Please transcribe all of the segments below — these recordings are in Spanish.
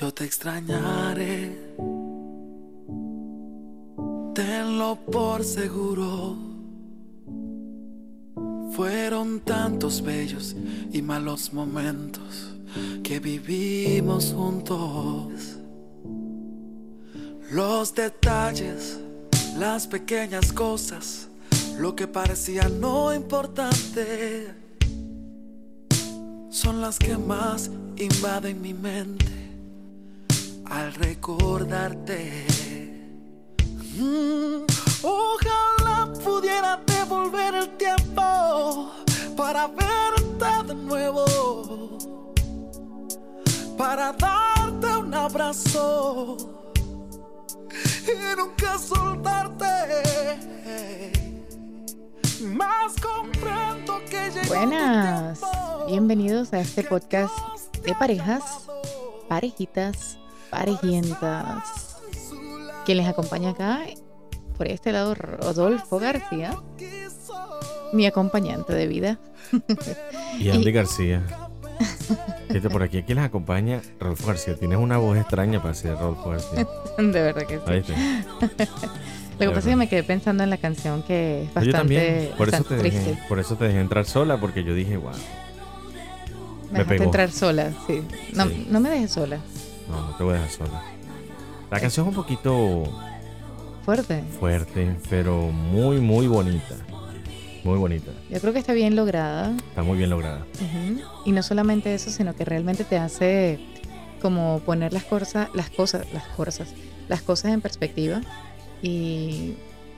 Yo te extrañaré. Tenlo por seguro. Fueron tantos bellos y malos momentos que vivimos juntos. Los detalles, las pequeñas cosas, lo que parecía no importante, son las que más invaden mi mente al recordarte. Mm, ojalá pudiera devolver el tiempo para verte de nuevo, para darte un abrazo y nunca soltarte. Más comprendo que Buenas, bienvenidos a este podcast de parejas, parejitas, parejientas. Quien les acompaña acá, por este lado, Rodolfo García, mi acompañante de vida. Y Andy García. Fíjate por aquí, aquí les acompaña Rodolfo García. Tienes una voz extraña para ser Rodolfo García. De verdad que sí. ¿Oíste? Lo que pasa es que me quedé pensando en la canción que es Yo también. bastante, Por eso, bastante te triste. dejé, por eso te dejé entrar sola, porque yo dije, wow. Me me dejaste pegó. entrar sola, sí. No, Sí. no me dejes sola. No, no te voy a dejar sola. La canción es un poquito Fuerte. fuerte, pero muy, muy bonita. Muy bonita. Yo creo que está bien lograda. Está muy bien lograda. Y no solamente eso, sino que realmente te hace como poner las cosas, las cosas, las cosas, las cosas en perspectiva y,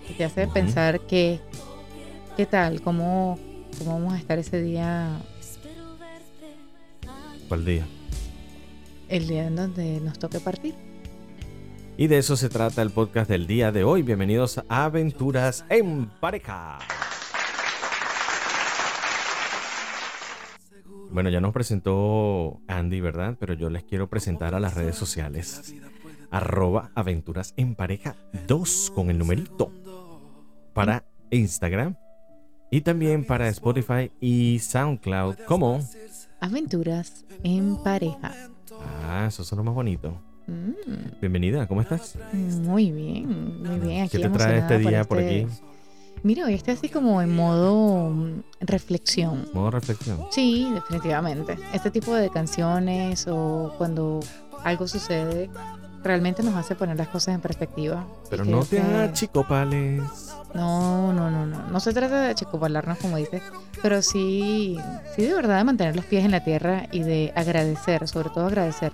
y te hace pensar que, qué tal, cómo, cómo vamos a estar ese día, ¿Cuál día? El día en donde nos toque partir. Y de eso se trata el podcast del día de hoy. Bienvenidos a Aventuras en Pareja. Bueno, ya nos presentó Andy, ¿verdad? Pero yo les quiero presentar a las redes sociales. Arroba Aventuras en Pareja 2 con el numerito. Para Instagram. Y también para Spotify y SoundCloud como... Aventuras en pareja. Ah, eso lo más bonito. Mm, Bienvenida, ¿cómo estás? muy bien, muy bien. Aquí ¿Qué te trae este día por este- aquí? Mira, hoy estoy así como en modo mm, reflexión. Modo reflexión. Sí, definitivamente. Este tipo de canciones o cuando algo sucede realmente nos hace poner las cosas en perspectiva. Pero no te que- achicopales. No, no, no, no. No se trata de achicopalarnos como dices, pero sí, sí de verdad de mantener los pies en la tierra y de agradecer, sobre todo agradecer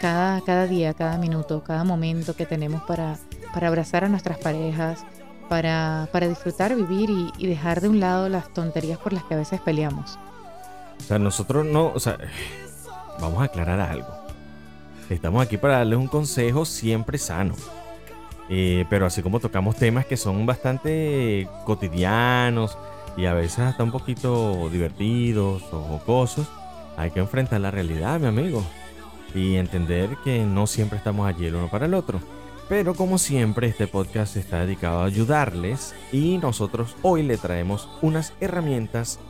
cada, cada día, cada minuto, cada momento que tenemos para, para abrazar a nuestras parejas, para, para disfrutar, vivir y, y dejar de un lado las tonterías por las que a veces peleamos. O sea, nosotros no, o sea, vamos a aclarar algo. Estamos aquí para darles un consejo siempre sano. Eh, pero así como tocamos temas que son bastante cotidianos y a veces hasta un poquito divertidos o jocosos, hay que enfrentar la realidad, mi amigo. Y entender que no siempre estamos allí el uno para el otro. Pero como siempre, este podcast está dedicado a ayudarles y nosotros hoy le traemos unas herramientas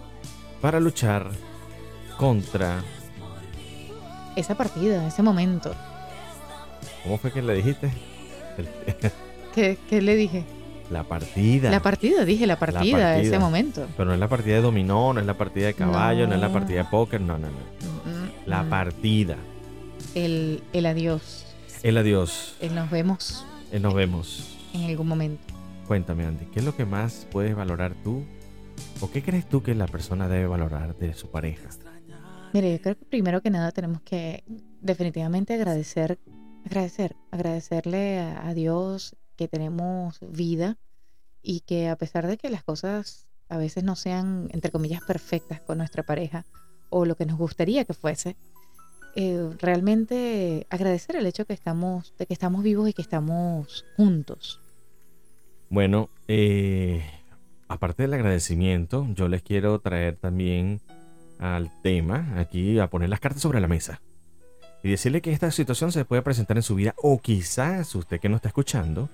para luchar contra... Esa partida, ese momento. ¿Cómo fue que le dijiste? ¿Qué, qué le dije? la partida. La partida, dije, la partida, ese partida. momento. Pero no es la partida de dominó, no es la partida de caballo, no, es la partida de póker, no, no, no. Mm, La mm. partida. El, el adiós. El adiós. El nos vemos El nos vemos. en algún momento. Cuéntame, Andy, ¿qué es lo que más puedes valorar tú? ¿O qué crees tú que la persona debe valorar de su pareja? Mire, yo creo que primero que nada tenemos que definitivamente agradecer, agradecer, agradecerle a, Dios que tenemos vida y que a pesar de que las cosas a veces no sean, entre comillas, perfectas con nuestra pareja o lo que nos gustaría que fuese, eh, realmente agradecer el hecho que estamos, de que estamos vivos y que estamos juntos. Bueno, eh, aparte del agradecimiento, yo les quiero traer también al tema, aquí a poner las cartas sobre la mesa. Y decirle que esta situación se puede presentar en su vida o quizás usted que no está escuchando,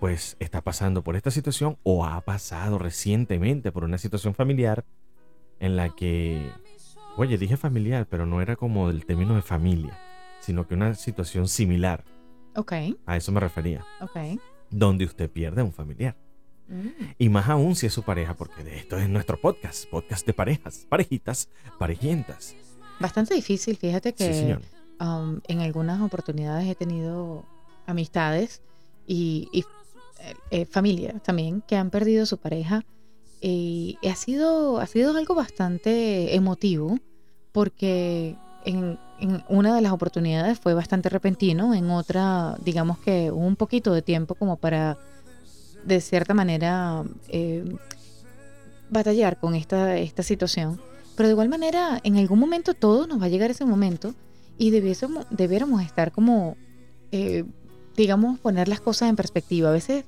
pues está pasando por esta situación o ha pasado recientemente por una situación familiar en la que, oye, dije familiar, pero no era como del término de familia, sino que una situación similar. Ok, A eso me refería. ok. Donde usted pierde a un familiar. Mm, Y más aún si es su pareja, porque de esto es nuestro podcast, podcast de parejas, parejitas, parejientas. Bastante difícil, fíjate que Sí, señor. Um, en algunas oportunidades he tenido amistades y, y, eh, eh, familia también que han perdido su pareja y ha sido, ha sido algo bastante emotivo porque en, en una de las oportunidades fue bastante repentino, en otra digamos que un poquito de tiempo como para de cierta manera eh, batallar con esta, esta situación. Pero de igual manera, en algún momento todos nos va a llegar ese momento y debiésemos, debiéramos estar como, eh, digamos, poner las cosas en perspectiva. A veces,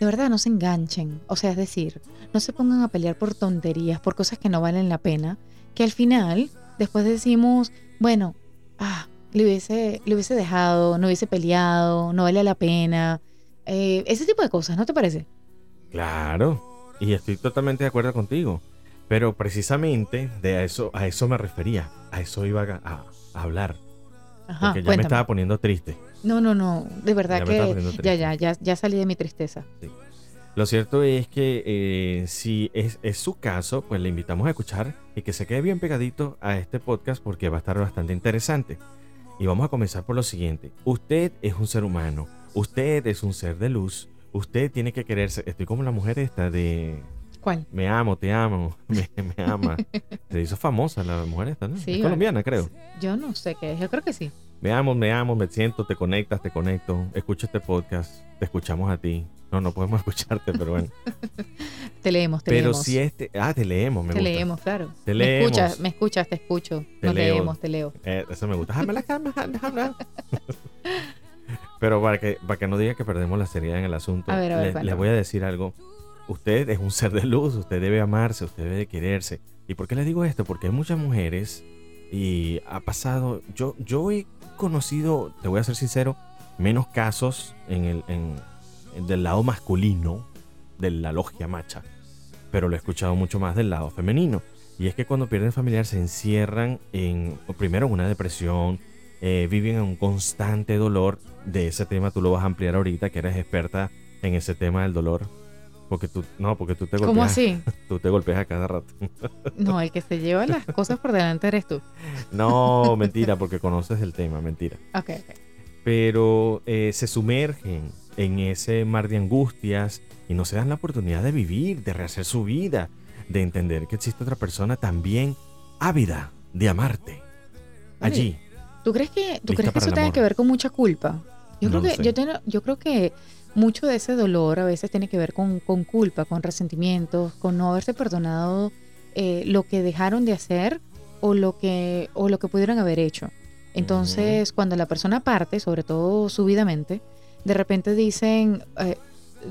de verdad, no se enganchen. O sea, es decir, no se pongan a pelear por tonterías, por cosas que no valen la pena, que al final, después decimos, bueno, ah, le hubiese, le hubiese dejado, no hubiese peleado, no vale la pena. Eh, ese tipo de cosas, ¿no te parece? Claro, y estoy totalmente de acuerdo contigo. Pero precisamente de eso, a eso me refería, a eso iba a hablar, Ajá, porque ya me estaba poniendo triste. No, no, no, de verdad Ya que ya, ya, ya, ya salí de mi tristeza. Lo cierto es que eh, si es, es su caso, pues le invitamos a escuchar y que se quede bien pegadito a este podcast porque va a estar bastante interesante. Y vamos a comenzar por lo siguiente. Usted es un ser humano, usted es un ser de luz, usted tiene que quererse. Estoy como la mujer esta de Me amo, te amo, me, me ama. Se hizo famosa la mujer esta, ¿no? Sí, es colombiana, creo. Yo no sé qué es, yo creo que sí. Me amo, me amo, me siento, te conectas, te conecto, escucho este podcast, te escuchamos a ti. No, no podemos escucharte, pero bueno. Te leemos, te pero leemos. si este... Ah, te leemos, me te gusta. leemos, claro. Te me leemos. escuchas, me escuchas, te escucho. Te Nos leo. leemos, te leo. Eh, eso me gusta. Déjame la cama. Pero para que, para que no diga que perdemos la seriedad en el asunto, A ver, a ver, le- les voy a decir algo. Usted es un ser de luz, usted debe amarse, usted debe quererse. ¿Y por qué les digo esto? Porque hay muchas mujeres y ha pasado, yo, yo he conocido, te voy a ser sincero, menos casos en el, en, del lado masculino, de la logia macha, pero lo he escuchado mucho más del lado femenino. Y es que cuando pierden familiar se encierran en, primero, una depresión, eh, viven en un constante dolor. De ese tema tú lo vas a ampliar ahorita, que eres experta en ese tema del dolor. Porque tú, no, porque tú te golpeas. ¿Cómo así? Tú te golpeas a cada rato. No, el que se lleva las cosas por delante eres tú. No, mentira, porque conoces el tema, mentira. Ok, ok. Pero eh, se sumergen en ese mar de angustias y no se dan la oportunidad de vivir, de rehacer su vida, de entender que existe otra persona también ávida de amarte. Allí. ¿Tú crees que, tú crees que eso amor. que ver con mucha culpa? Yo No creo que sé. yo, tengo- yo creo que mucho de ese dolor a veces tiene que ver con, con culpa, con resentimientos, con no haberse perdonado eh, lo que dejaron de hacer o lo que o lo que pudieron haber hecho. Entonces, cuando la persona parte, sobre todo súbitamente, de repente dicen, eh,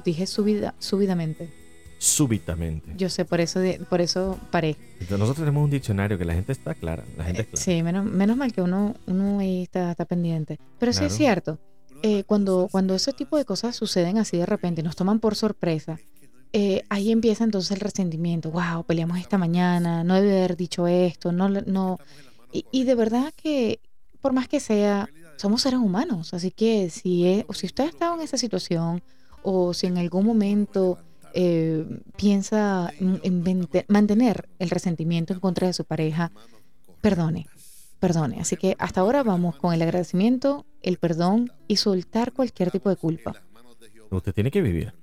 dije súbita- súbitamente. Súbitamente. Yo sé, por eso de- por eso paré. Entonces, nosotros tenemos un diccionario que la gente está clara. La gente es clara. Sí, menos, menos mal que uno, uno ahí está, está pendiente. Pero sí es Claro. cierto, eh, cuando, cuando ese tipo de cosas suceden así de repente nos toman por sorpresa, eh, ahí empieza entonces el resentimiento. Wow, peleamos esta mañana, no debe haber dicho esto, no, no. Y, y de verdad que, por más que sea, somos seres humanos. Así que si, es- o si usted ha estado en esa situación o si en algún momento eh, piensa mantener el resentimiento en contra de su pareja, perdone, perdone. Así que hasta ahora vamos con el agradecimiento, el perdón y soltar cualquier tipo de culpa. Usted tiene que vivir.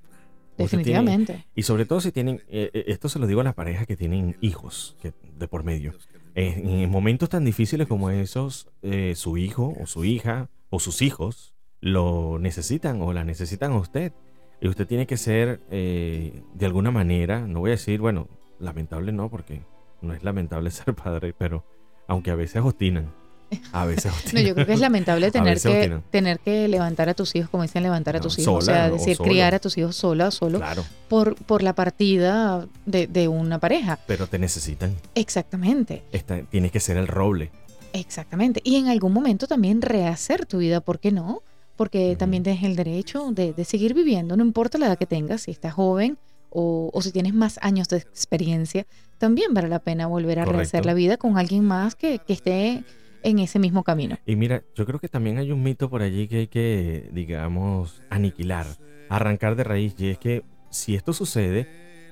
Tiene- Definitivamente. y sobre todo si tienen, eh, eh, esto se lo digo a las parejas que tienen hijos que, de por medio. En, en momentos tan difíciles como esos, eh, su hijo o su hija o sus hijos lo necesitan o la necesitan a usted. Y usted tiene que ser, eh, de alguna manera, no voy a decir, bueno, lamentable no, porque no es lamentable ser padre, pero aunque a veces obstinan. A veces No, obstinan. yo creo que es lamentable tener que, obstinan. tener que levantar a tus hijos, como dicen levantar a No, tus hijos, o sea, decir, criar a tus hijos sola o solo Claro, por, por la partida de, de una pareja. pero te necesitan. Exactamente, tienes que ser el roble. exactamente. Y en algún momento también rehacer tu vida, ¿por qué no? Porque también tienes el derecho de, de seguir viviendo, no importa la edad que tengas, si estás joven o, o si tienes más años de experiencia, también vale la pena volver a rehacer Correcto. la vida con alguien más que, que esté en ese mismo camino. Y mira, yo creo que también hay un mito por allí que hay que, digamos, aniquilar, arrancar de raíz. Y es que si esto sucede,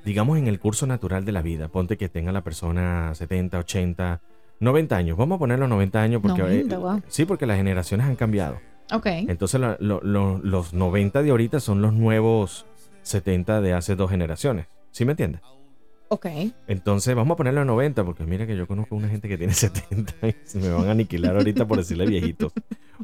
digamos, en el curso natural de la vida, ponte que tenga la persona 70, 80, 90 años. Vamos a ponerlo 90 años porque... 90, wow. Sí, porque las generaciones han cambiado. Ok. Entonces la- lo- lo- los 90 de ahorita son los nuevos 70 de hace dos generaciones. ¿Sí me entiendes? Ok. Entonces vamos a ponerlo a 90 porque mira que yo conozco una gente que tiene 70 y se me van a aniquilar ahorita por decirle viejitos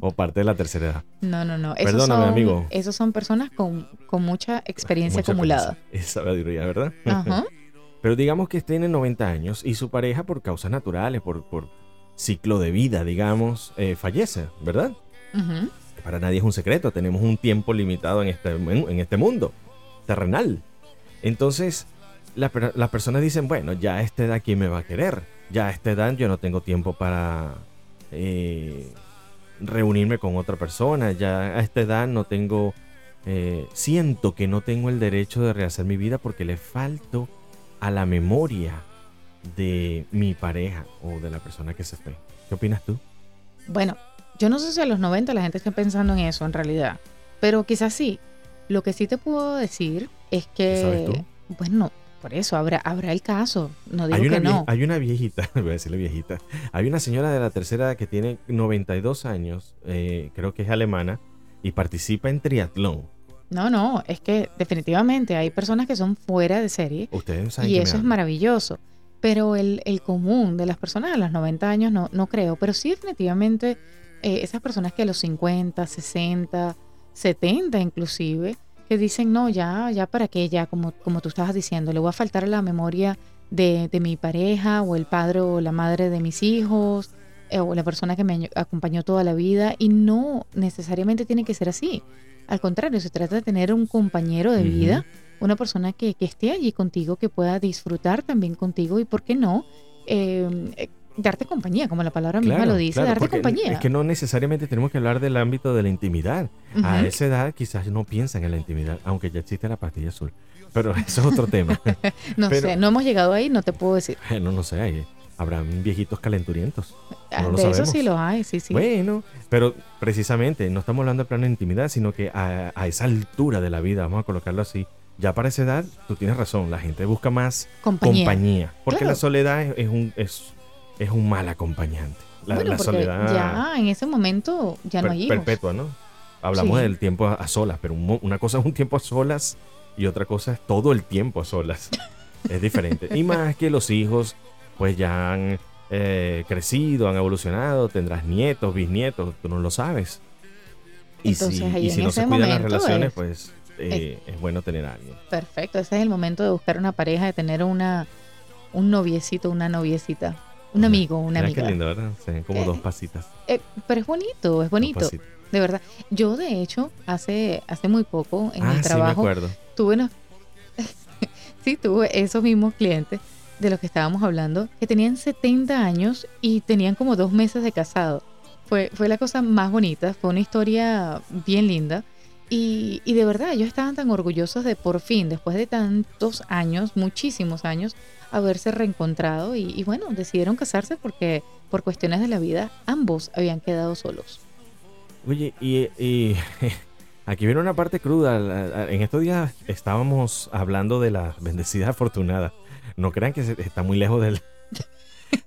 o parte de la tercera edad. No, no, no. Esos Perdóname, son, amigo. Esos son personas con, con mucha experiencia Mucha acumulada. experiencia. Es sabiduría, ¿verdad? Ajá. Pero digamos que tiene 90 años y su pareja por causas naturales, por, por ciclo de vida, digamos, eh, fallece, ¿verdad? Ujú. Para nadie es un secreto, tenemos un tiempo limitado en este, en este mundo terrenal. Entonces, la las personas dicen, bueno, ya a esta edad, ¿quién me va a querer? Ya a esta edad yo no tengo tiempo para eh, reunirme con otra persona, ya a esta edad no tengo, eh, siento que no tengo el derecho de rehacer mi vida porque le falto a la memoria de mi pareja o de la persona que se fue. ¿Qué opinas tú? Bueno, yo no sé si a los 90 la gente está pensando en eso en realidad, pero quizás sí. Lo que sí te puedo decir es ¿Qué sabes que, tú? bueno, por eso habrá, habrá el caso. No digo Hay una, que no. hay una viejita, voy a decirle viejita, hay una señora de la tercera edad que tiene 92 años, eh, creo que es alemana, y participa en triatlón. No, no, es que definitivamente hay personas que son fuera de serie Ustedes saben y que eso es maravilloso. Pero el, el común de las personas a los 90 años no, no creo, pero sí definitivamente eh, esas personas que a los 50, 60, 70 inclusive, que dicen, no, ya, ya para qué, ya como, como tú estabas diciendo, le voy a faltar a la memoria de, de mi pareja o el padre o la madre de mis hijos eh, o la persona que me acompañó toda la vida y no necesariamente tiene que ser así. Al contrario, se trata de tener un compañero de vida, una persona que, que esté allí contigo, que pueda disfrutar también contigo y, ¿por qué no? Eh, eh, darte compañía, como la palabra misma Claro, lo dice, claro, darte compañía. Es que no necesariamente tenemos que hablar del ámbito de la intimidad. A esa edad quizás no piensan en la intimidad, aunque ya existe la pastilla azul. Pero eso es otro tema. No pero- sé, no hemos llegado ahí, no te puedo decir. no, no sé, hay- habrán viejitos calenturientos. Ah, lo de eso sabemos. sí lo hay, sí, sí. Bueno, pero precisamente no estamos hablando de plano de intimidad, sino que a, a esa altura de la vida, vamos a colocarlo así, ya para esa edad, tú tienes razón, la gente busca más compañía. compañía, porque Claro. la soledad es, es un, es, es un mal acompañante. La, bueno, la porque soledad ya en ese momento ya no hay hijos. perpetua, ¿no? Hablamos Sí. del tiempo a, a solas, pero un una cosa es un tiempo a solas y otra cosa es todo el tiempo a solas. es diferente. Y más que los hijos, pues ya han eh, crecido, han evolucionado, tendrás nietos, bisnietos, tú no lo sabes. Y Entonces, si, ahí y si en no se cuidan las relaciones, es- pues eh, es bueno tener a alguien. Perfecto, ese es el momento de buscar una pareja, de tener una un noviecito, una noviecita, un amigo, una Mira qué amiga. lindo, ¿verdad? Ven como Eh, dos pasitas. Eh, pero es bonito, es bonito, de verdad. Yo de hecho hace hace muy poco en ah, el sí, me trabajo acuerdo. tuve unos sí tuve esos mismos clientes de los que estábamos hablando que tenían 70 años y tenían como dos meses de casado. Fue, fue la cosa más bonita, fue una historia bien linda. Y, y de verdad, ellos estaban tan orgullosos de por fin, después de tantos años, muchísimos años, haberse reencontrado y, y bueno, decidieron casarse porque por cuestiones de la vida ambos habían quedado solos. Oye, y, y aquí viene una parte cruda. En estos días estábamos hablando de la bendecida afortunada. No crean que está muy lejos del...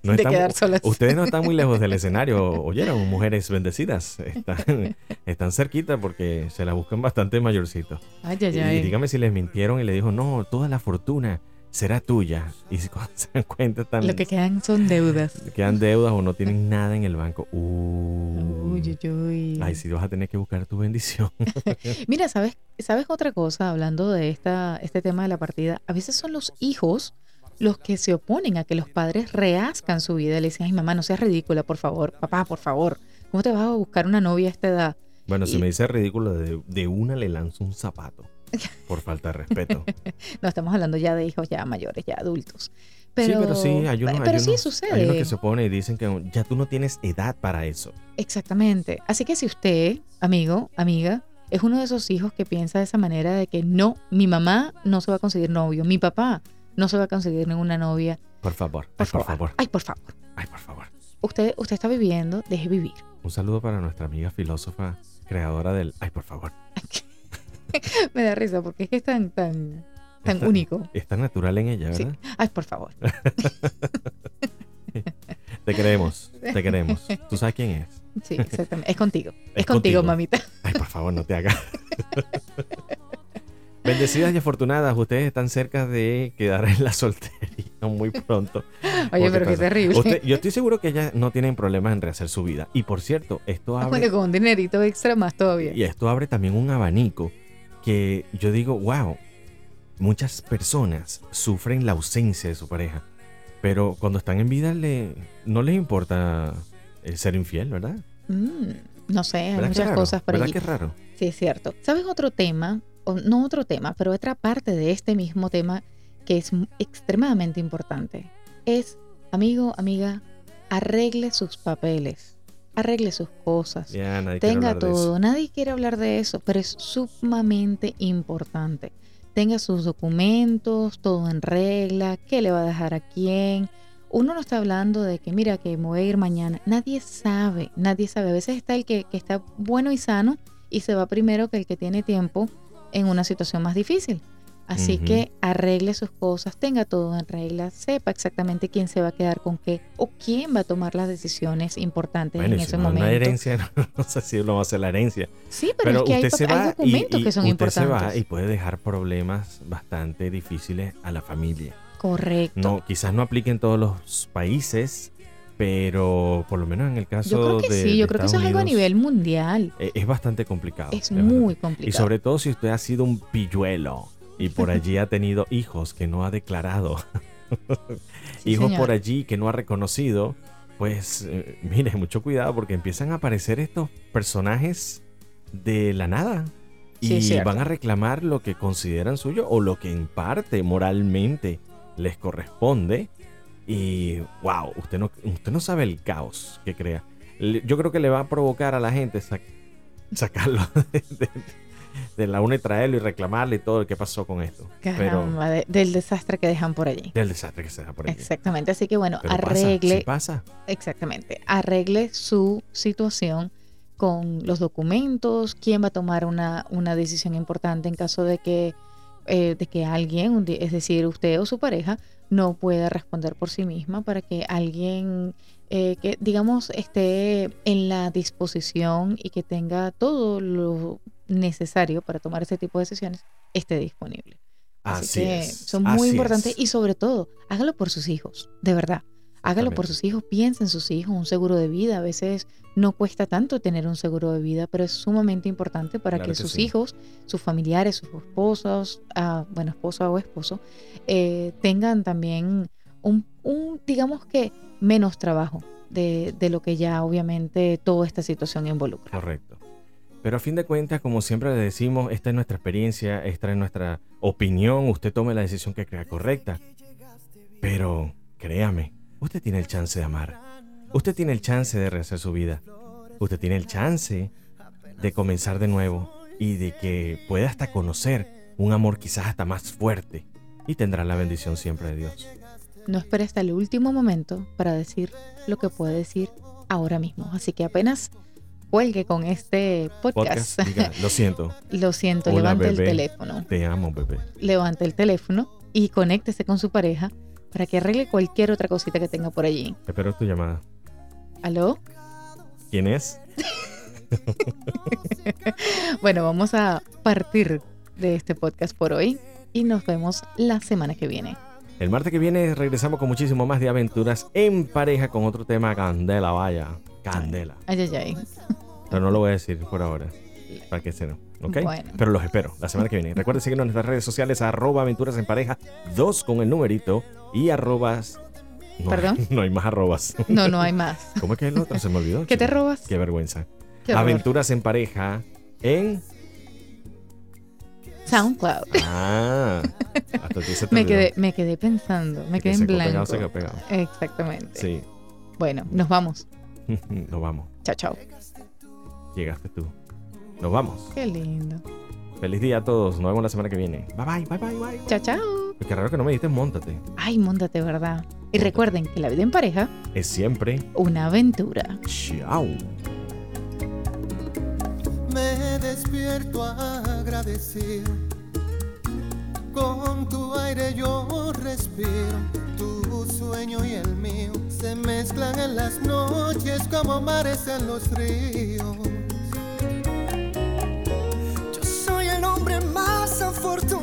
No de quedar solas. Ustedes no están muy lejos del escenario. Oyeron, mujeres bendecidas. Están, están cerquita porque se la buscan bastante mayorcito. Ay, ay, Y ay. dígame si les mintieron y le dijo, no, toda la fortuna será tuya. Y si cuando se dan cuenta están, Lo que quedan son deudas. quedan deudas o no tienen nada en el banco. Uh. Uy, uy, uy. Ay, sí, vas a tener que buscar tu bendición. Mira, ¿sabes, ¿sabes otra cosa hablando de esta, este tema de la partida? A veces son los hijos los que se oponen a que los padres reazcan su vida. Le dicen, ay, mamá, no seas ridícula, por favor. Papá, por favor. ¿Cómo te vas a buscar una novia a esta edad? Bueno, si me dice ridículo, de, de una le lanzo un zapato. Por falta de respeto. No, estamos hablando ya de hijos ya mayores, ya adultos. Pero, sí, pero sí, hay unos, pero hay sí sucede. Hay unos que se oponen y dicen que ya tú no tienes edad para eso. Exactamente. Así que si usted, amigo, amiga, es uno de esos hijos que piensa de esa manera de que no, mi mamá no se va a conseguir novio, mi papá no se va a conseguir ninguna novia, Por favor, por ay, por favor. favor, Ay, por favor. ay, por favor. usted, usted está viviendo, deje vivir. Un saludo para nuestra amiga filósofa, creadora del... Ay, por favor. Me da risa porque es que es tan, tan, tan Está- único. Es tan natural en ella, Sí. ¿verdad? Ay, por favor. Te queremos, te queremos. ¿Tú sabes quién es? Sí, exactamente. Es contigo. Es, Es contigo, contigo. mamita. Ay, por favor, no te hagas. Bendecidas y afortunadas, ustedes están cerca de quedar en la soltería muy pronto. Oye, pero qué terrible. Usted- yo estoy seguro que ellas no tienen problemas en rehacer su vida. Y por cierto, esto Ah, abre, bueno, con un dinerito extra más todavía. y esto abre también un abanico que yo digo, wow, muchas personas sufren la ausencia de su pareja. Pero cuando están en vida le, no les importa eh, ser infiel, ¿verdad? Mm, no sé, hay ¿Verdad que muchas raro? cosas por ¿Verdad allí. que es raro? Sí, es cierto. ¿Sabes otro tema? O no otro tema, pero otra parte de este mismo tema que es extremadamente importante. Es, amigo, amiga, arregle sus papeles, arregle sus cosas, tenga todo. Nadie quiere hablar de eso, pero es sumamente importante. Tenga sus documentos, todo en regla, qué le va a dejar a quién. Uno no está hablando de que, mira, que me voy a ir mañana. Nadie sabe, nadie sabe. A veces está el que, que está bueno y sano y se va primero que el que tiene tiempo en una situación más difícil. Así Ujú. que arregle sus cosas, tenga todo en regla, sepa exactamente quién se va a quedar con qué o quién va a tomar las decisiones importantes Bueno, en y si ese no es momento. una herencia, no sé si lo va a hacer la herencia. Sí, pero, Pero es que hay, usted se pap- hay va y, documentos y que son usted importantes. se va y puede dejar problemas bastante difíciles a la familia. Correcto. No, quizás no aplique en todos los países, pero por lo menos en el caso yo creo que de sí, de yo creo que eso es Estados algo a nivel mundial. eh, Es bastante complicado. Es muy Y complicado. sobre todo si usted ha sido un pilluelo y por allí ha tenido hijos que no ha declarado, Sí, hijos señor. por allí que no ha reconocido, pues eh, mire, mucho cuidado porque empiezan a aparecer estos personajes de la nada. Y van a reclamar lo que consideran suyo o lo que en parte moralmente les corresponde. Y wow, usted no, usted no sabe el caos que crea. Yo creo que le va a provocar a la gente sac- sacarlo de, de- de la una y traerlo y reclamarle todo lo que pasó con esto. Pero Caramba, de- del desastre que dejan por allí. del desastre que se da por ahí. Exactamente. Así que bueno, Pero pasa, arregle, sí pasa. exactamente, arregle su situación con los documentos, quién va a tomar una, una decisión importante en caso de que, eh, de que alguien, es decir, usted o su pareja, no pueda responder por sí misma para que alguien eh, que, digamos, esté en la disposición y que tenga todo lo necesario para tomar ese tipo de decisiones, esté disponible. Así, Así que es. son muy así importantes es. y sobre todo, hágalo por sus hijos, de verdad. Hágalo por sus hijos, piensa en sus hijos, un seguro de vida. A veces no cuesta tanto tener un seguro de vida, pero es sumamente importante para Claro que, que sus sí. hijos, sus familiares, sus esposos, ah, bueno, esposa o esposo, eh, tengan también un, un, digamos que, menos trabajo de, de lo que ya obviamente toda esta situación involucra. Correcto. Pero a fin de cuentas, como siempre le decimos, esta es nuestra experiencia, esta es nuestra opinión, usted tome la decisión que crea correcta. Pero créame, usted tiene el chance de amar. Usted tiene el chance de rehacer su vida. Usted tiene el chance de comenzar de nuevo y de que pueda hasta conocer un amor quizás hasta más fuerte y tendrá la bendición siempre de Dios. No espere hasta el último momento para decir lo que puede decir ahora mismo. Así que apenas cuelgue con este podcast. Podcast, diga, lo siento, Lo siento, Hola, levante el teléfono. te amo, bebé. Levante el teléfono y conéctese con su pareja para que arregle cualquier otra cosita que tenga por allí. Espero tu llamada. ¿Aló? ¿Quién es? Bueno, vamos a partir de este podcast por hoy y nos vemos la semana que viene. El martes que viene regresamos con muchísimo más de aventuras en pareja con otro tema candela, vaya. Candela. Ay, ay, ay. Pero no lo voy a decir por ahora. Para que se no. ¿Ok? Bueno. Pero los espero la semana que viene. Recuerden seguirnos en nuestras redes sociales, arroba aventuras en pareja, dos con el numerito y arrobas. No, ¿Perdón? No hay más arrobas. No, no hay más. ¿Cómo es que es el otro? Se me olvidó. ¿Qué te robas? Qué vergüenza. Qué. Aventuras en pareja en. SoundCloud. Ah. Hasta se Me quedé, me quedé pensando, me Que quedé en pegado, blanco. se quedó pegado. Exactamente. Sí. Bueno, nos vamos. Nos vamos. Chao, chao. Llegaste tú. Nos vamos. Qué lindo. Feliz día a todos. Nos vemos la semana que viene. Bye bye, bye bye, bye. Chao, chao. Qué raro que no me dijiste, montate. Ay, móntate, ¿verdad? Y recuerden que la vida en pareja Es siempre. una aventura. Chao. Me despierto agradecido. Con tu aire yo respiro. Tu sueño y se mezclan en las noches como mares en los ríos. Yo soy el hombre más afortunado.